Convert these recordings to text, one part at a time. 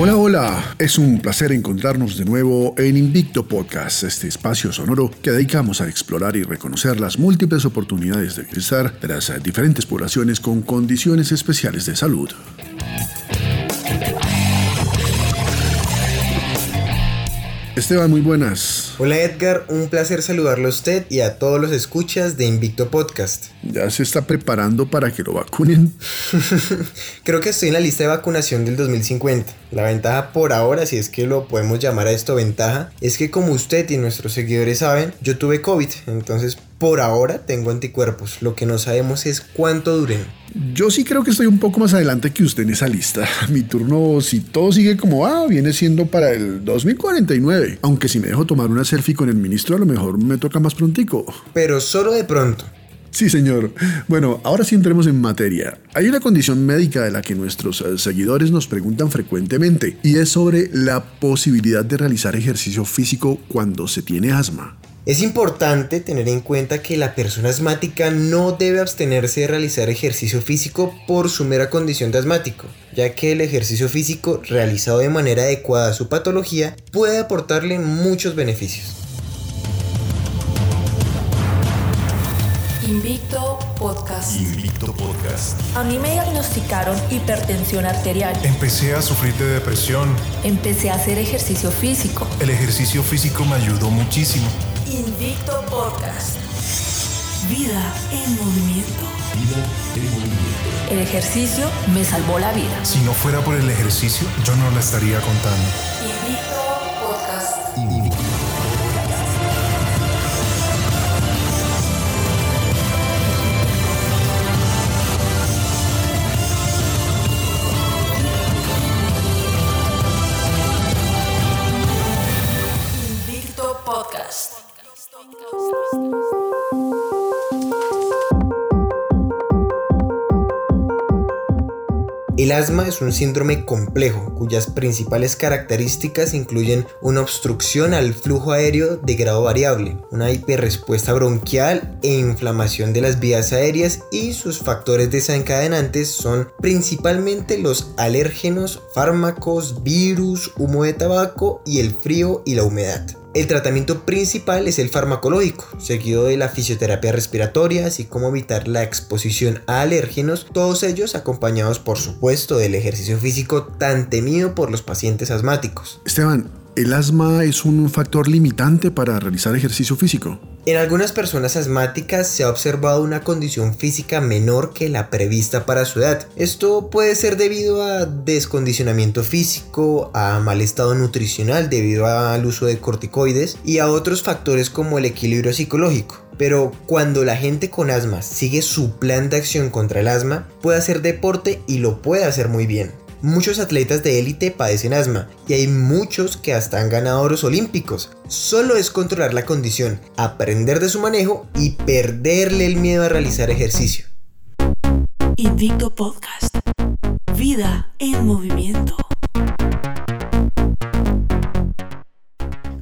Hola, hola, es un placer encontrarnos de nuevo en Invicto Podcast, este espacio sonoro que dedicamos a explorar y reconocer las múltiples oportunidades de bienestar de las diferentes poblaciones con condiciones especiales de salud. Esteban, muy buenas. Hola Edgar, un placer saludarlo a usted y a todos los escuchas de Invicto Podcast. ¿Ya se está preparando para que lo vacunen? Creo que estoy en la lista de vacunación del 2050. La ventaja por ahora, si es que lo podemos llamar a esto ventaja, es que como usted y nuestros seguidores saben, yo tuve COVID, entonces por ahora tengo anticuerpos. Lo que no sabemos es cuánto duren. Yo sí creo que estoy un poco más adelante que usted en esa lista. Mi turno, si todo sigue como va, viene siendo para el 2049. Aunque si me dejo tomar una selfie con el ministro, a lo mejor me toca más prontico. Pero solo de pronto. Sí, señor. Bueno, ahora sí entremos en materia. Hay una condición médica de la que nuestros eh, seguidores nos preguntan frecuentemente y es sobre la posibilidad de realizar ejercicio físico cuando se tiene asma. Es importante tener en cuenta que la persona asmática no debe abstenerse de realizar ejercicio físico por su mera condición de asmático, ya que el ejercicio físico realizado de manera adecuada a su patología puede aportarle muchos beneficios. Invicto Podcast. Invicto Podcast. A mí me diagnosticaron hipertensión arterial. Empecé a sufrir de depresión. Empecé a hacer ejercicio físico. El ejercicio físico me ayudó muchísimo. Invicto Podcast. Vida en movimiento. Vida en movimiento. El ejercicio me salvó la vida. Si no fuera por el ejercicio, yo no la estaría contando. El asma es un síndrome complejo cuyas principales características incluyen una obstrucción al flujo aéreo de grado variable, una hiperrespuesta bronquial e inflamación de las vías aéreas y sus factores desencadenantes son principalmente los alérgenos, fármacos, virus, humo de tabaco y el frío y la humedad. El tratamiento principal es el farmacológico, seguido de la fisioterapia respiratoria, así como evitar la exposición a alérgenos, todos ellos acompañados por supuesto del ejercicio físico tan temido por los pacientes asmáticos. Esteban, ¿el asma es un factor limitante para realizar ejercicio físico? En algunas personas asmáticas se ha observado una condición física menor que la prevista para su edad. Esto puede ser debido a descondicionamiento físico, a mal estado nutricional debido al uso de corticoides y a otros factores como el equilibrio psicológico. Pero cuando la gente con asma sigue su plan de acción contra el asma, puede hacer deporte y lo puede hacer muy bien. Muchos atletas de élite padecen asma y hay muchos que hasta han ganado oros olímpicos. Solo es controlar la condición, aprender de su manejo y perderle el miedo a realizar ejercicio. Invicto Podcast. Vida en movimiento.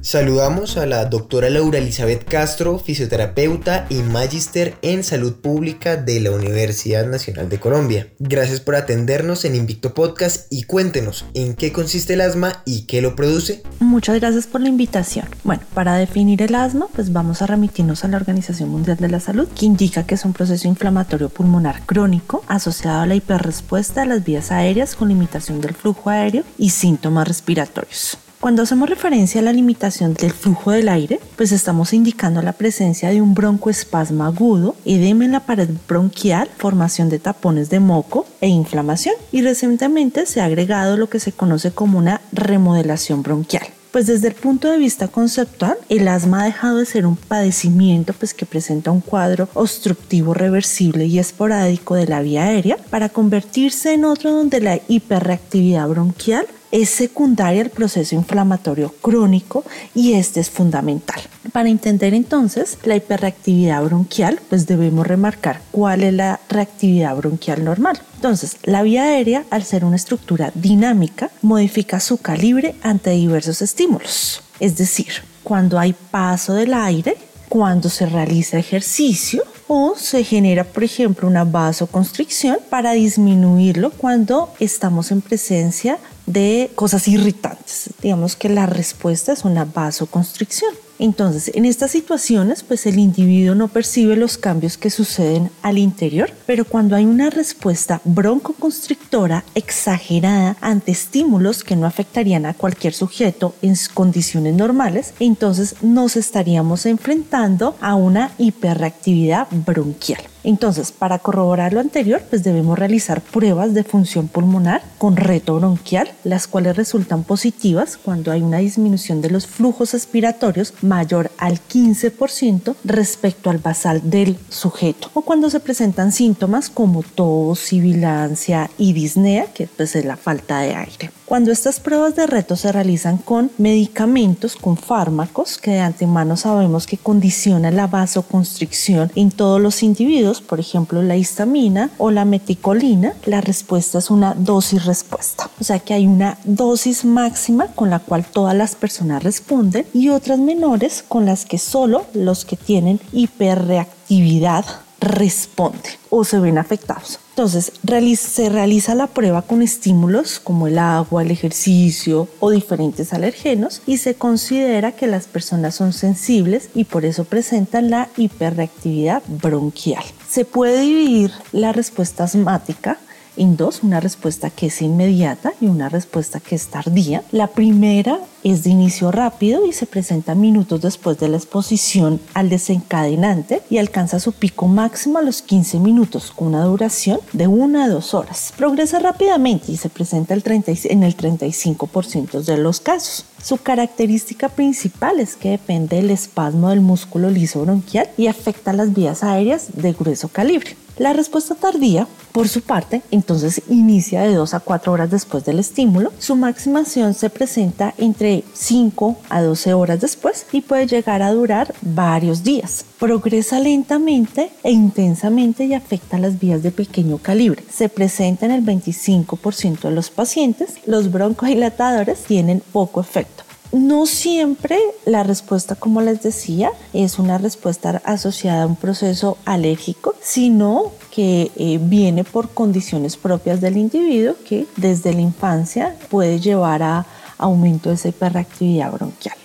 Saludamos a la doctora Laura Elizabeth Castro, fisioterapeuta y magíster en salud pública de la Universidad Nacional de Colombia. Gracias por atendernos en Invicto Podcast y cuéntenos en qué consiste el asma y qué lo produce. Muchas gracias por la invitación. Bueno, para definir el asma, pues vamos a remitirnos a la Organización Mundial de la Salud, que indica que es un proceso inflamatorio pulmonar crónico asociado a la hiperrespuesta de las vías aéreas con limitación del flujo aéreo y síntomas respiratorios. Cuando hacemos referencia a la limitación del flujo del aire, pues estamos indicando la presencia de un broncoespasmo agudo, edema en la pared bronquial, formación de tapones de moco e inflamación. Y recientemente se ha agregado lo que se conoce como una remodelación bronquial. Pues desde el punto de vista conceptual, el asma ha dejado de ser un padecimiento pues que presenta un cuadro obstructivo reversible y esporádico de la vía aérea para convertirse en otro donde la hiperreactividad bronquial es secundaria al proceso inflamatorio crónico y este es fundamental. Para entender entonces la hiperreactividad bronquial, pues debemos remarcar cuál es la reactividad bronquial normal. Entonces, la vía aérea, al ser una estructura dinámica, modifica su calibre ante diversos estímulos. Es decir, cuando hay paso del aire, cuando se realiza ejercicio o se genera, por ejemplo, una vasoconstricción para disminuirlo cuando estamos en presencia de cosas irritantes. Digamos que la respuesta es una vasoconstricción. Entonces, en estas situaciones, pues el individuo no percibe los cambios que suceden al interior, pero cuando hay una respuesta broncoconstrictora exagerada ante estímulos que no afectarían a cualquier sujeto en condiciones normales, entonces nos estaríamos enfrentando a una hiperreactividad bronquial. Entonces, para corroborar lo anterior, pues debemos realizar pruebas de función pulmonar con reto bronquial, las cuales resultan positivas cuando hay una disminución de los flujos respiratorios mayor al 15% respecto al basal del sujeto o cuando se presentan síntomas como tos, sibilancia y disnea, que pues es la falta de aire. Cuando estas pruebas de reto se realizan con medicamentos, con fármacos que de antemano sabemos que condicionan la vasoconstricción en todos los individuos, por ejemplo la histamina o la meticolina, la respuesta es una dosis respuesta. O sea que hay una dosis máxima con la cual todas las personas responden y otras menores con las que solo los que tienen hiperreactividad responden o se ven afectados. Entonces, se realiza la prueba con estímulos como el agua, el ejercicio o diferentes alergenos y se considera que las personas son sensibles y por eso presentan la hiperreactividad bronquial. Se puede dividir la respuesta asmática en dos, una respuesta que es inmediata y una respuesta que es tardía. La primera es de inicio rápido y se presenta minutos después de la exposición al desencadenante y alcanza su pico máximo a los 15 minutos con una duración de 1 a 2 horas. Progresa rápidamente y se presenta el 30, en el 35% de los casos. Su característica principal es que depende del espasmo del músculo liso bronquial y afecta las vías aéreas de grueso calibre. La respuesta tardía, por su parte, entonces inicia de 2 a 4 horas después del estímulo. Su maximación se presenta entre 5 a 12 horas después y puede llegar a durar varios días. Progresa lentamente e intensamente y afecta las vías de pequeño calibre. Se presenta en el 25% de los pacientes. Los broncodilatadores tienen poco efecto. No siempre la respuesta, como les decía, es una respuesta asociada a un proceso alérgico, sino que eh, viene por condiciones propias del individuo que desde la infancia puede llevar a aumento de esa hiperreactividad bronquial.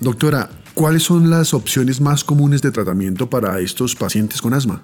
Doctora, ¿cuáles son las opciones más comunes de tratamiento para estos pacientes con asma?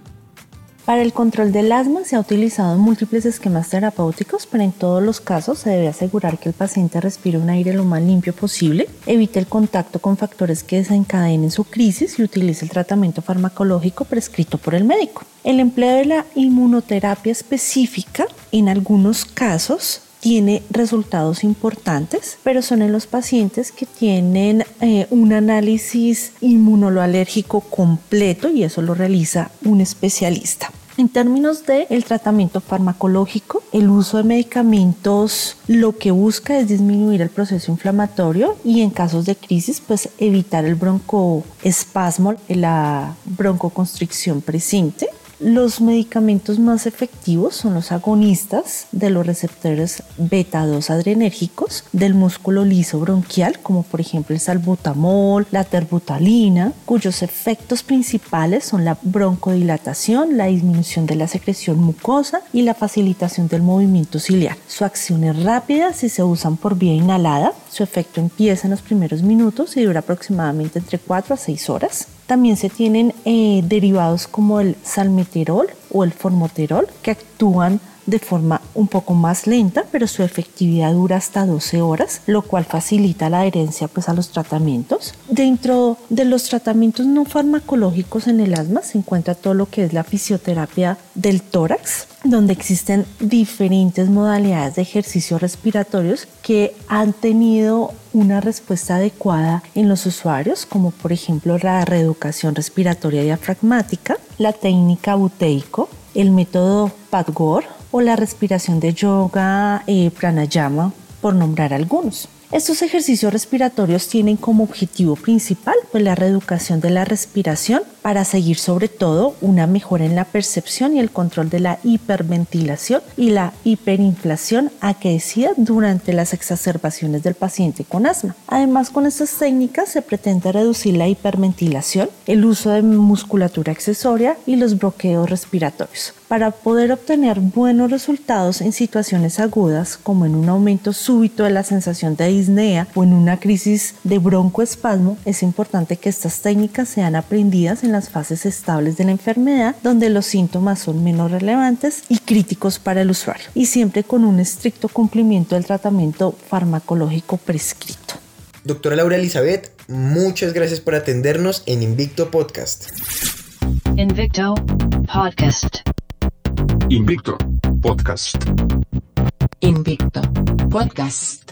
Para el control del asma se ha utilizado múltiples esquemas terapéuticos, pero en todos los casos se debe asegurar que el paciente respire un aire lo más limpio posible, evite el contacto con factores que desencadenen su crisis y utilice el tratamiento farmacológico prescrito por el médico. El empleo de la inmunoterapia específica en algunos casos tiene resultados importantes, pero son en los pacientes que tienen eh, un análisis inmunológico completo y eso lo realiza un especialista. En términos de el tratamiento farmacológico, el uso de medicamentos lo que busca es disminuir el proceso inflamatorio y en casos de crisis pues evitar el broncoespasmo, la broncoconstricción presente los medicamentos más efectivos son los agonistas de los receptores beta 2 adrenérgicos del músculo liso bronquial, como por ejemplo el salbutamol, la terbutalina, cuyos efectos principales son la broncodilatación, la disminución de la secreción mucosa y la facilitación del movimiento ciliar. Su acción es rápida si se usan por vía inhalada. Su efecto empieza en los primeros minutos y dura aproximadamente entre 4 a 6 horas. También se tienen eh, derivados como el salmeterol o el formoterol que actúan de forma un poco más lenta, pero su efectividad dura hasta 12 horas, lo cual facilita la adherencia pues, a los tratamientos. Dentro de los tratamientos no farmacológicos en el asma se encuentra todo lo que es la fisioterapia del tórax, donde existen diferentes modalidades de ejercicios respiratorios que han tenido una respuesta adecuada en los usuarios, como por ejemplo la reeducación respiratoria diafragmática, la técnica buteico, el método Padgor o la respiración de yoga, eh, pranayama por nombrar algunos. Estos ejercicios respiratorios tienen como objetivo principal pues, la reeducación de la respiración para seguir sobre todo una mejora en la percepción y el control de la hiperventilación y la hiperinflación aquecida durante las exacerbaciones del paciente con asma. Además, con estas técnicas se pretende reducir la hiperventilación, el uso de musculatura accesoria y los bloqueos respiratorios para poder obtener buenos resultados en situaciones agudas como en un aumento súbito de la sensación de disnea o en una crisis de broncoespasmo, es importante que estas técnicas sean aprendidas en las fases estables de la enfermedad donde los síntomas son menos relevantes y críticos para el usuario y siempre con un estricto cumplimiento del tratamiento farmacológico prescrito. Doctora Laura Elizabeth, muchas gracias por atendernos en Invicto Podcast. Invicto Podcast. Invicto Podcast. Invicto Podcast.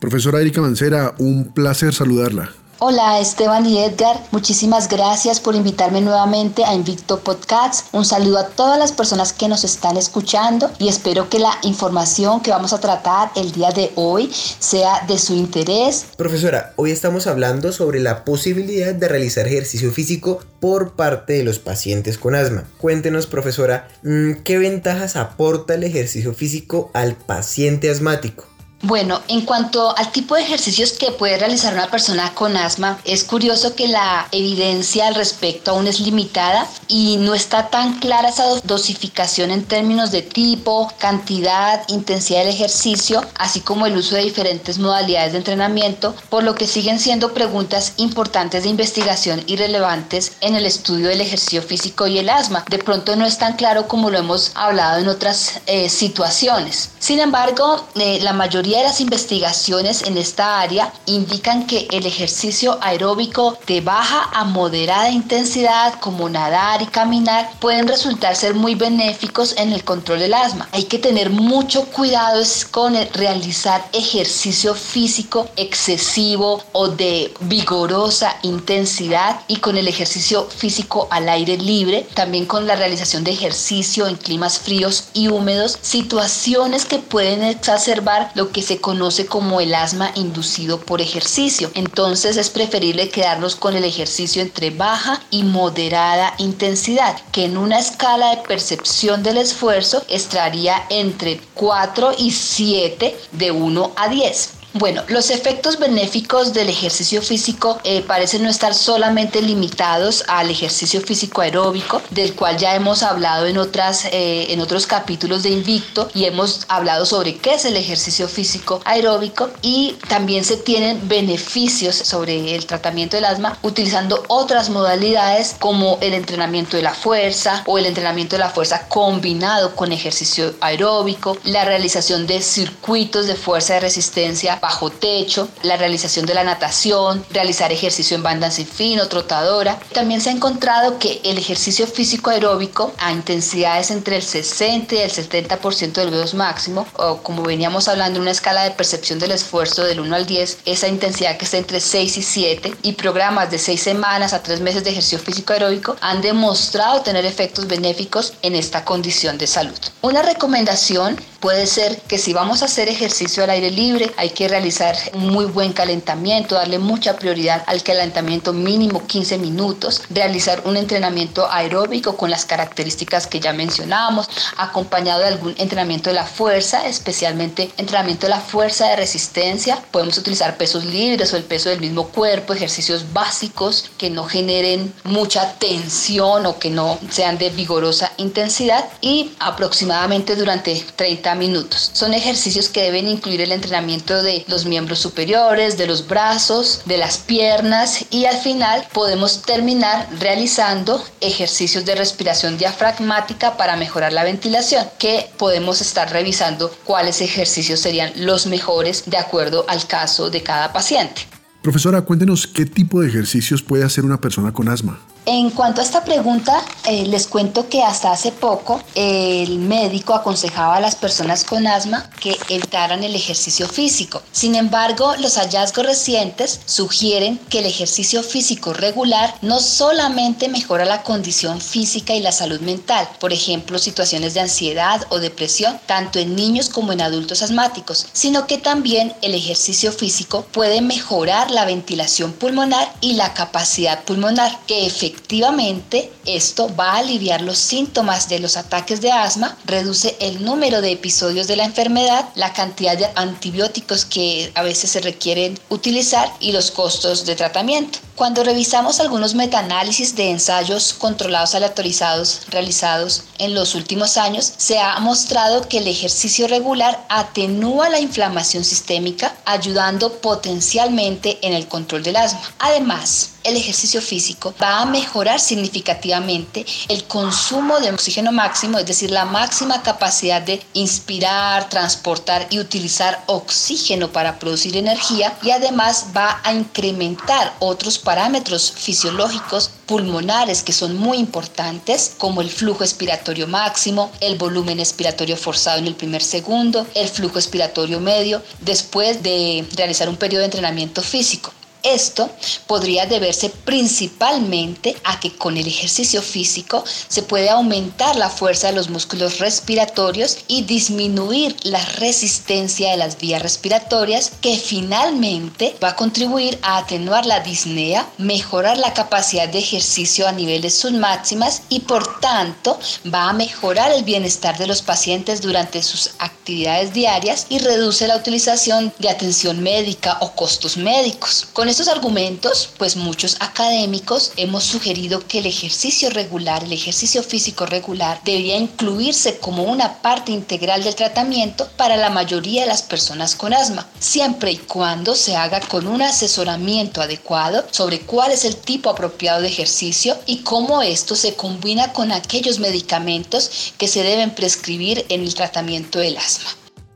Profesora Erika Mancera, un placer saludarla. Hola Esteban y Edgar, muchísimas gracias por invitarme nuevamente a Invicto Podcast. Un saludo a todas las personas que nos están escuchando y espero que la información que vamos a tratar el día de hoy sea de su interés. Profesora, hoy estamos hablando sobre la posibilidad de realizar ejercicio físico por parte de los pacientes con asma. Cuéntenos, profesora, mm, ¿qué ventajas aporta el ejercicio físico al paciente asmático? Bueno, en cuanto al tipo de ejercicios que puede realizar una persona con asma, es curioso que la evidencia al respecto aún es limitada y no está tan clara esa dosificación en términos de tipo, cantidad, intensidad del ejercicio, así como el uso de diferentes modalidades de entrenamiento, por lo que siguen siendo preguntas importantes de investigación y relevantes en el estudio del ejercicio físico y el asma. De pronto no es tan claro como lo hemos hablado en otras eh, situaciones. Sin embargo, eh, la mayoría las investigaciones en esta área indican que el ejercicio aeróbico de baja a moderada intensidad, como nadar y caminar, pueden resultar ser muy benéficos en el control del asma. Hay que tener mucho cuidado con realizar ejercicio físico excesivo o de vigorosa intensidad y con el ejercicio físico al aire libre, también con la realización de ejercicio en climas fríos y húmedos, situaciones que pueden exacerbar lo que se conoce como el asma inducido por ejercicio. Entonces es preferible quedarnos con el ejercicio entre baja y moderada intensidad, que en una escala de percepción del esfuerzo estaría entre 4 y 7 de 1 a 10. Bueno, los efectos benéficos del ejercicio físico eh, parecen no estar solamente limitados al ejercicio físico aeróbico, del cual ya hemos hablado en, otras, eh, en otros capítulos de Invicto y hemos hablado sobre qué es el ejercicio físico aeróbico y también se tienen beneficios sobre el tratamiento del asma utilizando otras modalidades como el entrenamiento de la fuerza o el entrenamiento de la fuerza combinado con ejercicio aeróbico, la realización de circuitos de fuerza de resistencia bajo techo, la realización de la natación, realizar ejercicio en banda sin fin o trotadora. También se ha encontrado que el ejercicio físico aeróbico a intensidades entre el 60 y el 70% del VO2 máximo, o como veníamos hablando, una escala de percepción del esfuerzo del 1 al 10, esa intensidad que está entre 6 y 7, y programas de 6 semanas a 3 meses de ejercicio físico aeróbico han demostrado tener efectos benéficos en esta condición de salud. Una recomendación puede ser que si vamos a hacer ejercicio al aire libre, hay que realizar un muy buen calentamiento, darle mucha prioridad al calentamiento mínimo 15 minutos, realizar un entrenamiento aeróbico con las características que ya mencionábamos, acompañado de algún entrenamiento de la fuerza, especialmente entrenamiento de la fuerza de resistencia. Podemos utilizar pesos libres o el peso del mismo cuerpo, ejercicios básicos que no generen mucha tensión o que no sean de vigorosa intensidad y aproximadamente durante 30 minutos. Son ejercicios que deben incluir el entrenamiento los miembros superiores, de los brazos, de las piernas y al final podemos terminar realizando ejercicios de respiración diafragmática para mejorar la ventilación, que podemos estar revisando cuáles ejercicios serían los mejores de acuerdo al caso de cada paciente. Profesora, cuéntenos qué tipo de ejercicios puede hacer una persona con asma. En cuanto a esta pregunta, eh, les cuento que hasta hace poco el médico aconsejaba a las personas con asma que evitaran el ejercicio físico. Sin embargo, los hallazgos recientes sugieren que el ejercicio físico regular no solamente mejora la condición física y la salud mental, por ejemplo, situaciones de ansiedad o depresión, tanto en niños como en adultos asmáticos, sino que también el ejercicio físico puede mejorar la ventilación pulmonar y la capacidad pulmonar, que efectivamente efectivamente esto va a aliviar los síntomas de los ataques de asma, reduce el número de episodios de la enfermedad, la cantidad de antibióticos que a veces se requieren utilizar y los costos de tratamiento. Cuando revisamos algunos metaanálisis de ensayos controlados aleatorizados realizados en los últimos años, se ha mostrado que el ejercicio regular atenúa la inflamación sistémica, ayudando potencialmente en el control del asma. Además, el ejercicio físico va a mejorar significativamente el consumo de oxígeno máximo, es decir, la máxima capacidad de inspirar, transportar y utilizar oxígeno para producir energía y además va a incrementar otros parámetros fisiológicos pulmonares que son muy importantes, como el flujo expiratorio máximo, el volumen expiratorio forzado en el primer segundo, el flujo expiratorio medio, después de realizar un periodo de entrenamiento físico. Esto podría deberse principalmente a que con el ejercicio físico se puede aumentar la fuerza de los músculos respiratorios y disminuir la resistencia de las vías respiratorias que finalmente va a contribuir a atenuar la disnea, mejorar la capacidad de ejercicio a niveles submáximas y por tanto va a mejorar el bienestar de los pacientes durante sus actividades diarias y reduce la utilización de atención médica o costos médicos. Estos argumentos, pues muchos académicos hemos sugerido que el ejercicio regular, el ejercicio físico regular, debería incluirse como una parte integral del tratamiento para la mayoría de las personas con asma, siempre y cuando se haga con un asesoramiento adecuado sobre cuál es el tipo apropiado de ejercicio y cómo esto se combina con aquellos medicamentos que se deben prescribir en el tratamiento del asma.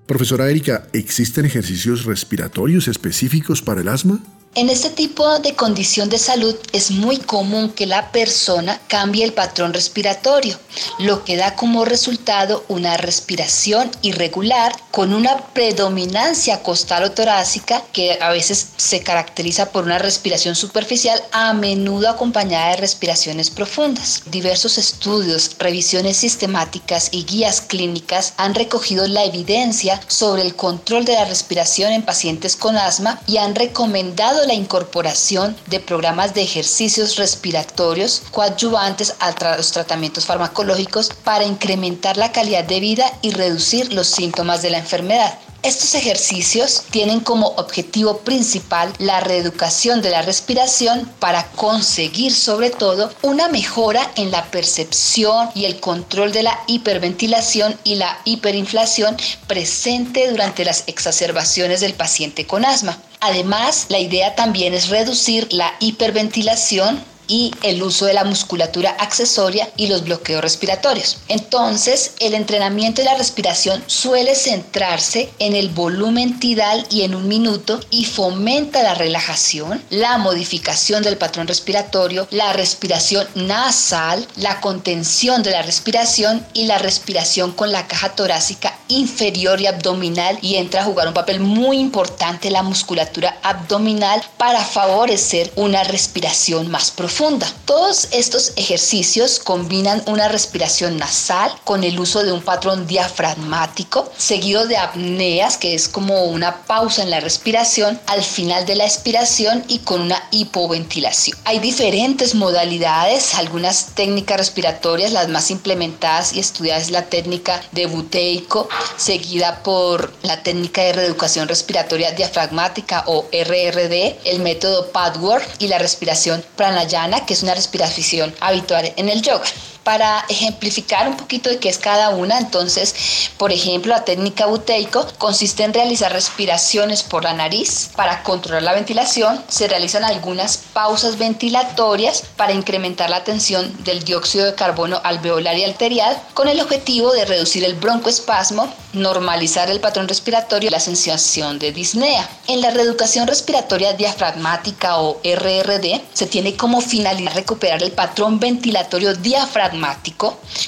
Profesora Erika, ¿existen ejercicios respiratorios específicos para el asma? En este tipo de condición de salud es muy común que la persona cambie el patrón respiratorio, lo que da como resultado una respiración irregular con una predominancia costal o torácica que a veces se caracteriza por una respiración superficial, a menudo acompañada de respiraciones profundas. Diversos estudios, revisiones sistemáticas y guías clínicas han recogido la evidencia sobre el control de la respiración en pacientes con asma y han recomendado la incorporación de programas de ejercicios respiratorios coadyuvantes a los tratamientos farmacológicos para incrementar la calidad de vida y reducir los síntomas de la enfermedad. Estos ejercicios tienen como objetivo principal la reeducación de la respiración para conseguir sobre todo una mejora en la percepción y el control de la hiperventilación y la hiperinflación presente durante las exacerbaciones del paciente con asma. Además, la idea también es reducir la hiperventilación y el uso de la musculatura accesoria y los bloqueos respiratorios. Entonces, el entrenamiento de la respiración suele centrarse en el volumen tidal y en un minuto y fomenta la relajación, la modificación del patrón respiratorio, la respiración nasal, la contención de la respiración y la respiración con la caja torácica inferior y abdominal y entra a jugar un papel muy importante la musculatura abdominal para favorecer una respiración más profunda todos estos ejercicios combinan una respiración nasal con el uso de un patrón diafragmático, seguido de apneas, que es como una pausa en la respiración al final de la expiración y con una hipoventilación. Hay diferentes modalidades, algunas técnicas respiratorias, las más implementadas y estudiadas es la técnica de buteico, seguida por la técnica de reeducación respiratoria diafragmática o RRD, el método Padwork y la respiración pranayama que es una respiración habitual en el yoga. Para ejemplificar un poquito de qué es cada una, entonces, por ejemplo, la técnica buteico consiste en realizar respiraciones por la nariz. Para controlar la ventilación, se realizan algunas pausas ventilatorias para incrementar la tensión del dióxido de carbono alveolar y arterial con el objetivo de reducir el broncoespasmo, normalizar el patrón respiratorio y la sensación de disnea. En la reeducación respiratoria diafragmática o RRD se tiene como finalidad recuperar el patrón ventilatorio diafragmático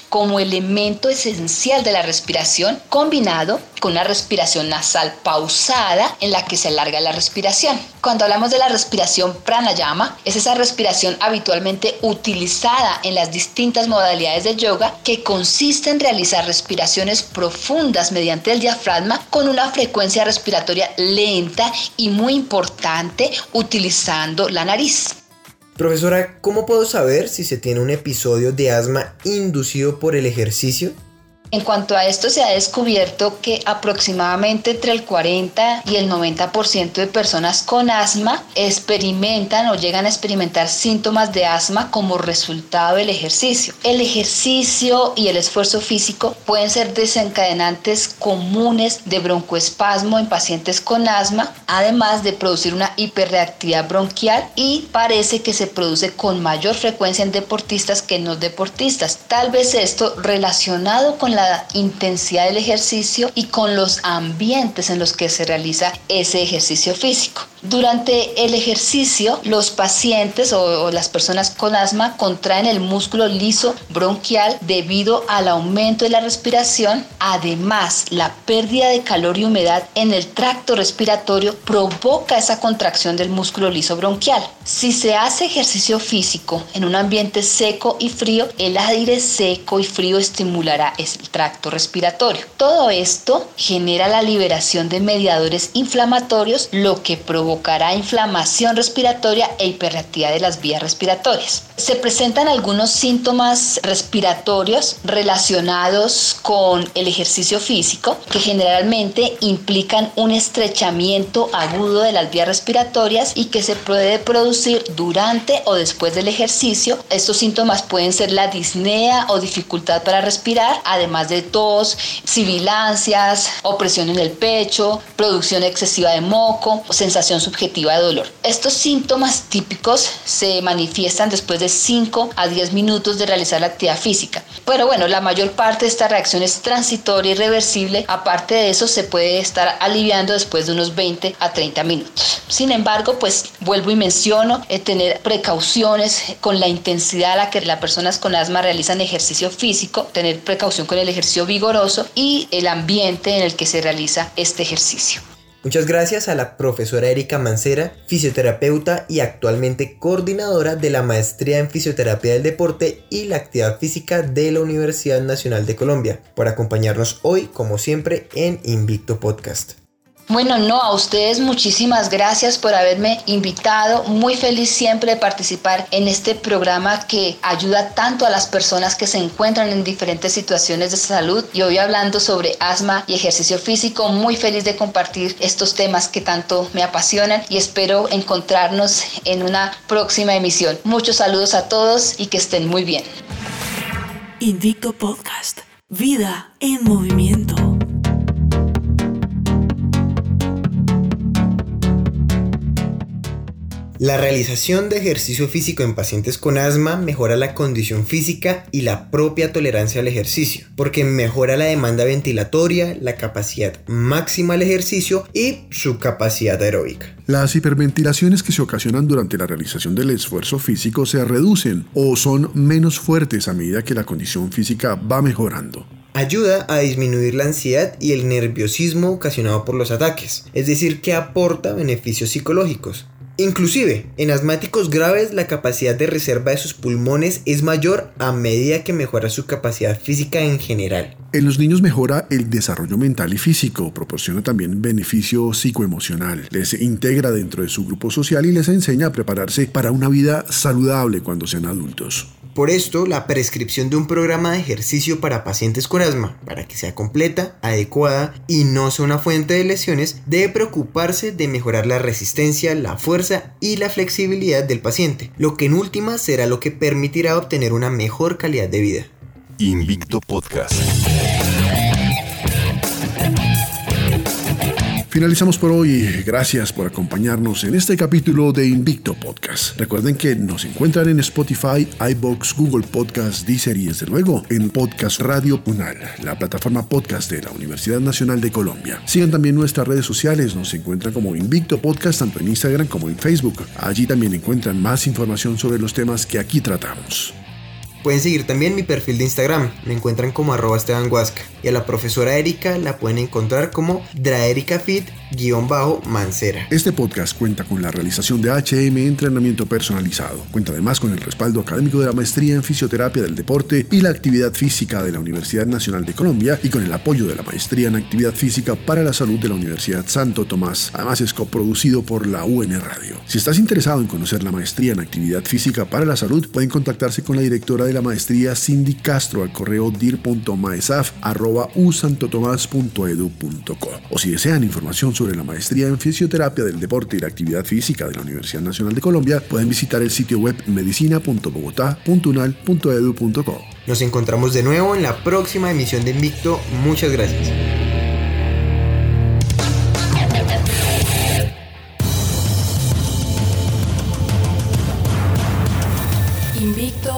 como elemento esencial de la respiración combinado con una respiración nasal pausada en la que se alarga la respiración. Cuando hablamos de la respiración pranayama, es esa respiración habitualmente utilizada en las distintas modalidades de yoga que consiste en realizar respiraciones profundas mediante el diafragma con una frecuencia respiratoria lenta y muy importante utilizando la nariz. Profesora, ¿cómo puedo saber si se tiene un episodio de asma inducido por el ejercicio? En cuanto a esto, se ha descubierto que aproximadamente entre el 40 y el 90% de personas con asma experimentan o llegan a experimentar síntomas de asma como resultado del ejercicio. El ejercicio y el esfuerzo físico pueden ser desencadenantes comunes de broncoespasmo en pacientes con asma, además de producir una hiperreactividad bronquial y parece que se produce con mayor frecuencia en deportistas que en no deportistas. Tal vez esto relacionado con la intensidad del ejercicio y con los ambientes en los que se realiza ese ejercicio físico. Durante el ejercicio, los pacientes o, las personas con asma contraen el músculo liso bronquial debido al aumento de la respiración. Además, la pérdida de calor y humedad en el tracto respiratorio provoca esa contracción del músculo liso bronquial. Si se hace ejercicio físico en un ambiente seco y frío, el aire seco y frío estimulará el tracto respiratorio. Todo esto genera la liberación de mediadores inflamatorios, lo que provoca provocará inflamación respiratoria e hiperreactividad de las vías respiratorias. Se presentan algunos síntomas respiratorios relacionados con el ejercicio físico que generalmente implican un estrechamiento agudo de las vías respiratorias y que se puede producir durante o después del ejercicio. Estos síntomas pueden ser la disnea o dificultad para respirar, además de tos, sibilancias, opresión en el pecho, producción excesiva de moco, sensación subjetiva de dolor. Estos síntomas típicos se manifiestan después de 5 a 10 minutos de realizar la actividad física. Pero bueno, la mayor parte de esta reacción es transitoria y reversible. Aparte de eso, se puede estar aliviando después de unos 20 a 30 minutos. Sin embargo, pues vuelvo y menciono eh, tener precauciones con la intensidad a la que las personas con asma realizan ejercicio físico, tener precaución con el ejercicio vigoroso y el ambiente en el que se realiza este ejercicio. Muchas gracias a la profesora Erika Mancera, fisioterapeuta y actualmente coordinadora de la maestría en fisioterapia del deporte y la actividad física de la Universidad Nacional de Colombia, por acompañarnos hoy, como siempre, en Invicto Podcast. Bueno, no, a ustedes muchísimas gracias por haberme invitado. Muy feliz siempre de participar en este programa que ayuda tanto a las personas que se encuentran en diferentes situaciones de salud. Y hoy hablando sobre asma y ejercicio físico, muy feliz de compartir estos temas que tanto me apasionan y espero encontrarnos en una próxima emisión. Muchos saludos a todos y que estén muy bien. Invicto Podcast. Vida en movimiento. La realización de ejercicio físico en pacientes con asma mejora la condición física y la propia tolerancia al ejercicio, porque mejora la demanda ventilatoria, la capacidad máxima al ejercicio y su capacidad aeróbica. Las hiperventilaciones que se ocasionan durante la realización del esfuerzo físico se reducen o son menos fuertes a medida que la condición física va mejorando ayuda a disminuir la ansiedad y el nerviosismo ocasionado por los ataques, es decir, que aporta beneficios psicológicos. Inclusive, en asmáticos graves la capacidad de reserva de sus pulmones es mayor a medida que mejora su capacidad física en general. En los niños mejora el desarrollo mental y físico, proporciona también beneficio psicoemocional, les integra dentro de su grupo social y les enseña a prepararse para una vida saludable cuando sean adultos. Por esto la prescripción de un programa de ejercicio para pacientes con asma, para que sea completa, adecuada y no sea una fuente de lesiones, debe preocuparse de mejorar la resistencia, la fuerza y la flexibilidad del paciente, lo que en última será lo que permitirá obtener una mejor calidad de vida. Invicto Podcast. Finalizamos por hoy. Gracias por acompañarnos en este capítulo de Invicto Podcast. Recuerden que nos encuentran en Spotify, iBox, Google Podcast, Deezer y desde luego en Podcast Radio Punal, la plataforma podcast de la Universidad Nacional de Colombia. Sigan también nuestras redes sociales, nos encuentran como Invicto Podcast tanto en Instagram como en Facebook. Allí también encuentran más información sobre los temas que aquí tratamos. Pueden seguir también mi perfil de Instagram, me encuentran como arroba Esteban. Y a la profesora Erika la pueden encontrar como draericafit-mancera. Este podcast cuenta con la realización de HM Entrenamiento Personalizado. Cuenta además con el respaldo académico de la Maestría en Fisioterapia del Deporte y la Actividad Física de la Universidad Nacional de Colombia y con el apoyo de la Maestría en Actividad Física para la Salud de la Universidad Santo Tomás. Además es coproducido por la UN Radio. Si estás interesado en conocer la Maestría en Actividad Física para la Salud, pueden contactarse con la directora de la Maestría Cindy Castro al correo dir.maesaf.usantotomás.edu.co. O si desean información sobre la maestría en fisioterapia del deporte y la actividad física de la Universidad Nacional de Colombia, pueden visitar el sitio web medicina.bogotá.unal.edu.co. Nos encontramos de nuevo en la próxima emisión de Invicto. Muchas gracias. Invicto